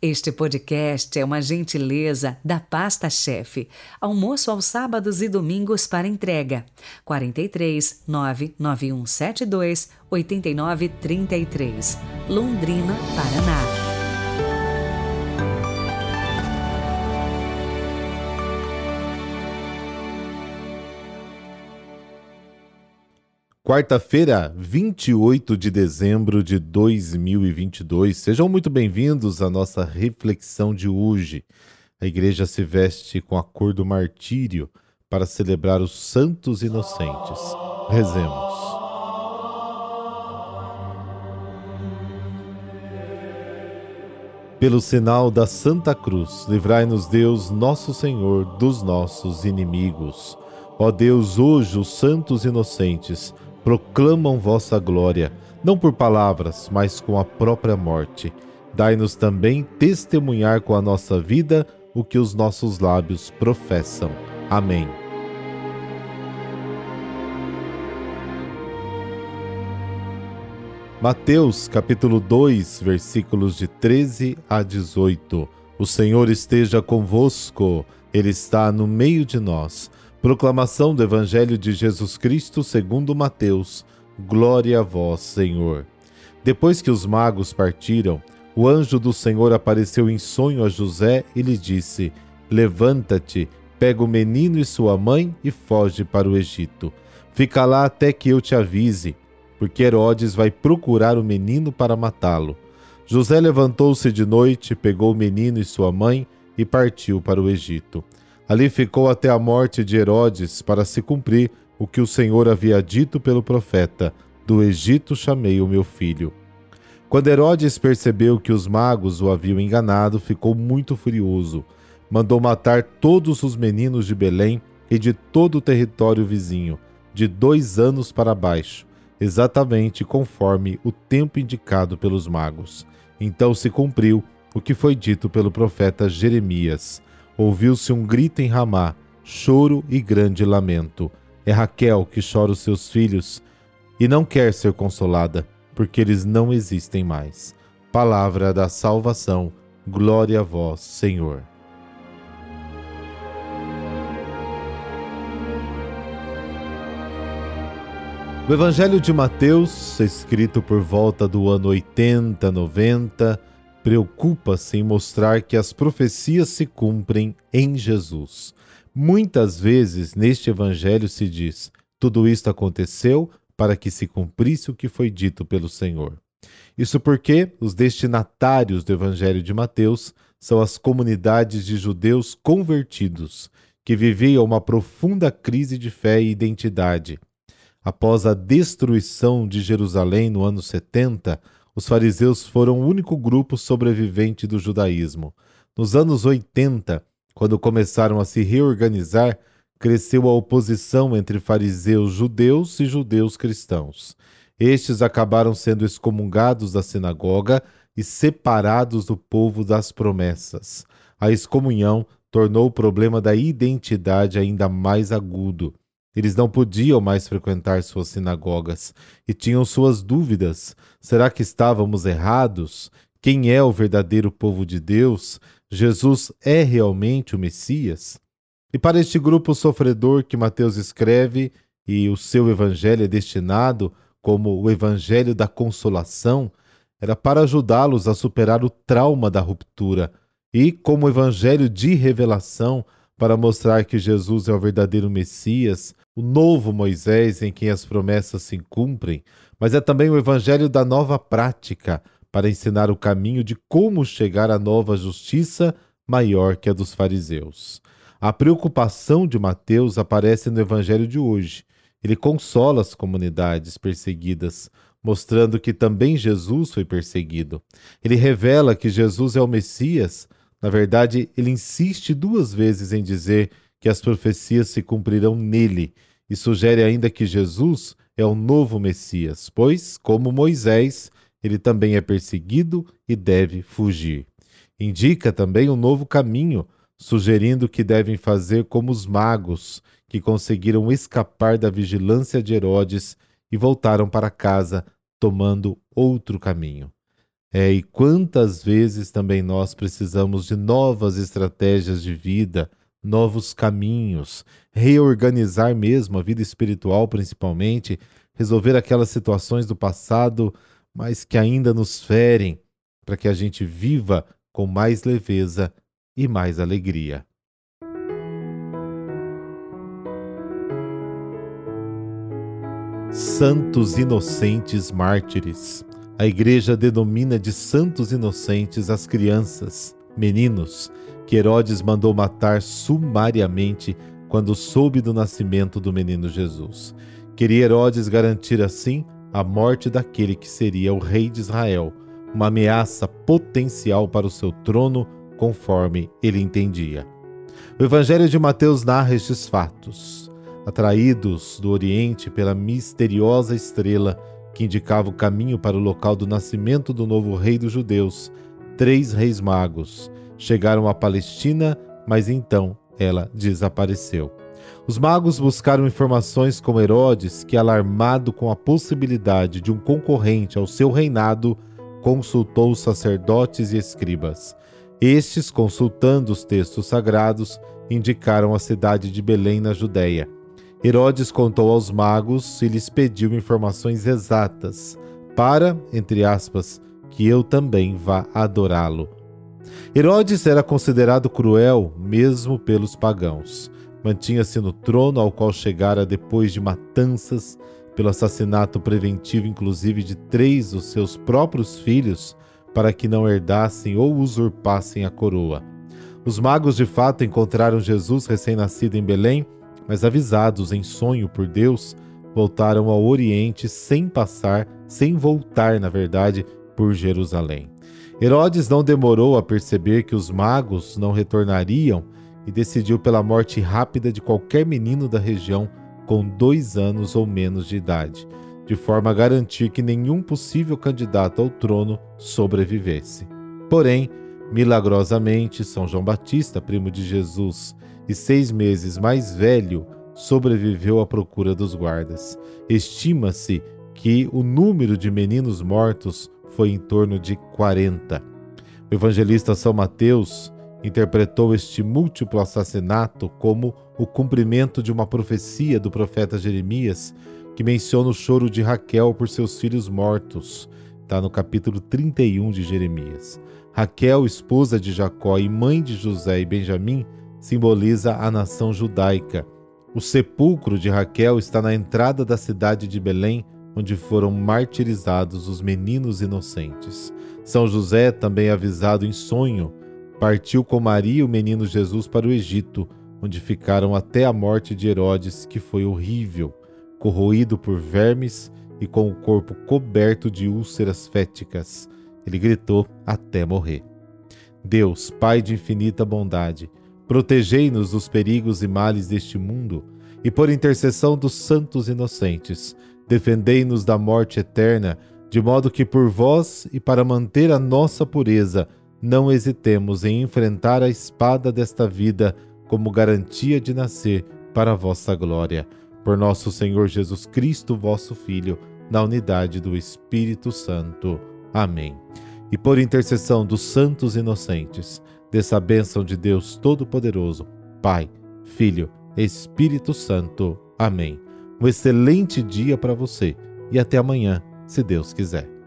Este podcast é uma gentileza da Pasta Chefe. Almoço aos sábados e domingos para entrega. 43 99172 8933. Londrina, Paraná. Quarta-feira, 28 de dezembro de 2022. Sejam muito bem-vindos à nossa reflexão de hoje. A igreja se veste com a cor do martírio para celebrar os santos inocentes. Rezemos. Pelo sinal da Santa Cruz, livrai-nos Deus, nosso Senhor, dos nossos inimigos. Ó Deus, hoje os santos inocentes proclamam vossa glória, não por palavras, mas com a própria morte. Dai-nos também testemunhar com a nossa vida o que os nossos lábios professam. Amém. Mateus capítulo 2, versículos de 13 a 18. O Senhor esteja convosco, Ele está no meio de nós. Proclamação do Evangelho de Jesus Cristo segundo Mateus. Glória a vós, Senhor. Depois que os magos partiram, o anjo do Senhor apareceu em sonho a José e lhe disse: Levanta-te, pega o menino e sua mãe e foge para o Egito. Fica lá até que eu te avise, porque Herodes vai procurar o menino para matá-lo. José levantou-se de noite, pegou o menino e sua mãe e partiu para o Egito. Ali ficou até a morte de Herodes, para se cumprir o que o Senhor havia dito pelo profeta: Do Egito chamei o meu filho. Quando Herodes percebeu que os magos o haviam enganado, ficou muito furioso. Mandou matar todos os meninos de Belém e de todo o território vizinho, de dois anos para baixo, exatamente conforme o tempo indicado pelos magos. Então se cumpriu o que foi dito pelo profeta Jeremias ouviu-se um grito em Ramá, choro e grande lamento. É Raquel que chora os seus filhos e não quer ser consolada, porque eles não existem mais. Palavra da salvação, glória a vós, Senhor. O Evangelho de Mateus, escrito por volta do ano 80, 90, preocupa-se em mostrar que as profecias se cumprem em Jesus. Muitas vezes neste evangelho se diz: tudo isto aconteceu para que se cumprisse o que foi dito pelo Senhor. Isso porque os destinatários do evangelho de Mateus são as comunidades de judeus convertidos, que viviam uma profunda crise de fé e identidade. Após a destruição de Jerusalém no ano 70, os fariseus foram o único grupo sobrevivente do judaísmo. Nos anos 80, quando começaram a se reorganizar, cresceu a oposição entre fariseus judeus e judeus cristãos. Estes acabaram sendo excomungados da sinagoga e separados do povo das promessas. A excomunhão tornou o problema da identidade ainda mais agudo. Eles não podiam mais frequentar suas sinagogas e tinham suas dúvidas. Será que estávamos errados? Quem é o verdadeiro povo de Deus? Jesus é realmente o Messias? E para este grupo sofredor que Mateus escreve e o seu evangelho é destinado como o evangelho da consolação, era para ajudá-los a superar o trauma da ruptura e como evangelho de revelação para mostrar que Jesus é o verdadeiro Messias, o novo Moisés em quem as promessas se cumprem, mas é também o evangelho da nova prática para ensinar o caminho de como chegar à nova justiça maior que a dos fariseus. A preocupação de Mateus aparece no evangelho de hoje. Ele consola as comunidades perseguidas, mostrando que também Jesus foi perseguido. Ele revela que Jesus é o Messias. Na verdade, ele insiste duas vezes em dizer que as profecias se cumprirão nele e sugere ainda que Jesus é o novo Messias, pois, como Moisés, ele também é perseguido e deve fugir. Indica também um novo caminho, sugerindo que devem fazer como os magos, que conseguiram escapar da vigilância de Herodes e voltaram para casa tomando outro caminho. É, e quantas vezes também nós precisamos de novas estratégias de vida, novos caminhos, reorganizar mesmo a vida espiritual, principalmente, resolver aquelas situações do passado, mas que ainda nos ferem, para que a gente viva com mais leveza e mais alegria. Santos Inocentes Mártires. A Igreja denomina de santos inocentes as crianças, meninos, que Herodes mandou matar sumariamente quando soube do nascimento do menino Jesus. Queria Herodes garantir assim a morte daquele que seria o rei de Israel, uma ameaça potencial para o seu trono, conforme ele entendia. O Evangelho de Mateus narra estes fatos. Atraídos do Oriente pela misteriosa estrela que indicava o caminho para o local do nascimento do novo rei dos judeus, três reis magos chegaram à Palestina, mas então ela desapareceu. Os magos buscaram informações com Herodes, que, alarmado com a possibilidade de um concorrente ao seu reinado, consultou os sacerdotes e escribas. Estes, consultando os textos sagrados, indicaram a cidade de Belém, na Judéia. Herodes contou aos magos e lhes pediu informações exatas, para, entre aspas, que eu também vá adorá-lo. Herodes era considerado cruel mesmo pelos pagãos. Mantinha-se no trono ao qual chegara depois de matanças, pelo assassinato preventivo, inclusive, de três dos seus próprios filhos, para que não herdassem ou usurpassem a coroa. Os magos de fato encontraram Jesus recém-nascido em Belém, mas avisados em sonho por Deus, voltaram ao Oriente sem passar, sem voltar, na verdade, por Jerusalém. Herodes não demorou a perceber que os magos não retornariam e decidiu pela morte rápida de qualquer menino da região com dois anos ou menos de idade, de forma a garantir que nenhum possível candidato ao trono sobrevivesse. Porém, milagrosamente, São João Batista, primo de Jesus e seis meses mais velho, sobreviveu à procura dos guardas. Estima-se que o número de meninos mortos foi em torno de 40. O evangelista São Mateus interpretou este múltiplo assassinato como o cumprimento de uma profecia do profeta Jeremias, que menciona o choro de Raquel por seus filhos mortos. Está no capítulo 31 de Jeremias. Raquel, esposa de Jacó e mãe de José e Benjamim, simboliza a nação judaica. O sepulcro de Raquel está na entrada da cidade de Belém, onde foram martirizados os meninos inocentes. São José, também avisado em sonho, partiu com Maria e o menino Jesus para o Egito, onde ficaram até a morte de Herodes, que foi horrível, corroído por vermes e com o corpo coberto de úlceras féticas. Ele gritou até morrer. Deus, Pai de infinita bondade, protegei-nos dos perigos e males deste mundo e, por intercessão dos santos inocentes, defendei-nos da morte eterna, de modo que por vós e para manter a nossa pureza, não hesitemos em enfrentar a espada desta vida como garantia de nascer para a vossa glória. Por nosso Senhor Jesus Cristo, vosso Filho, na unidade do Espírito Santo. Amém. E por intercessão dos santos inocentes, dessa bênção de Deus Todo-Poderoso, Pai, Filho, Espírito Santo. Amém. Um excelente dia para você e até amanhã, se Deus quiser.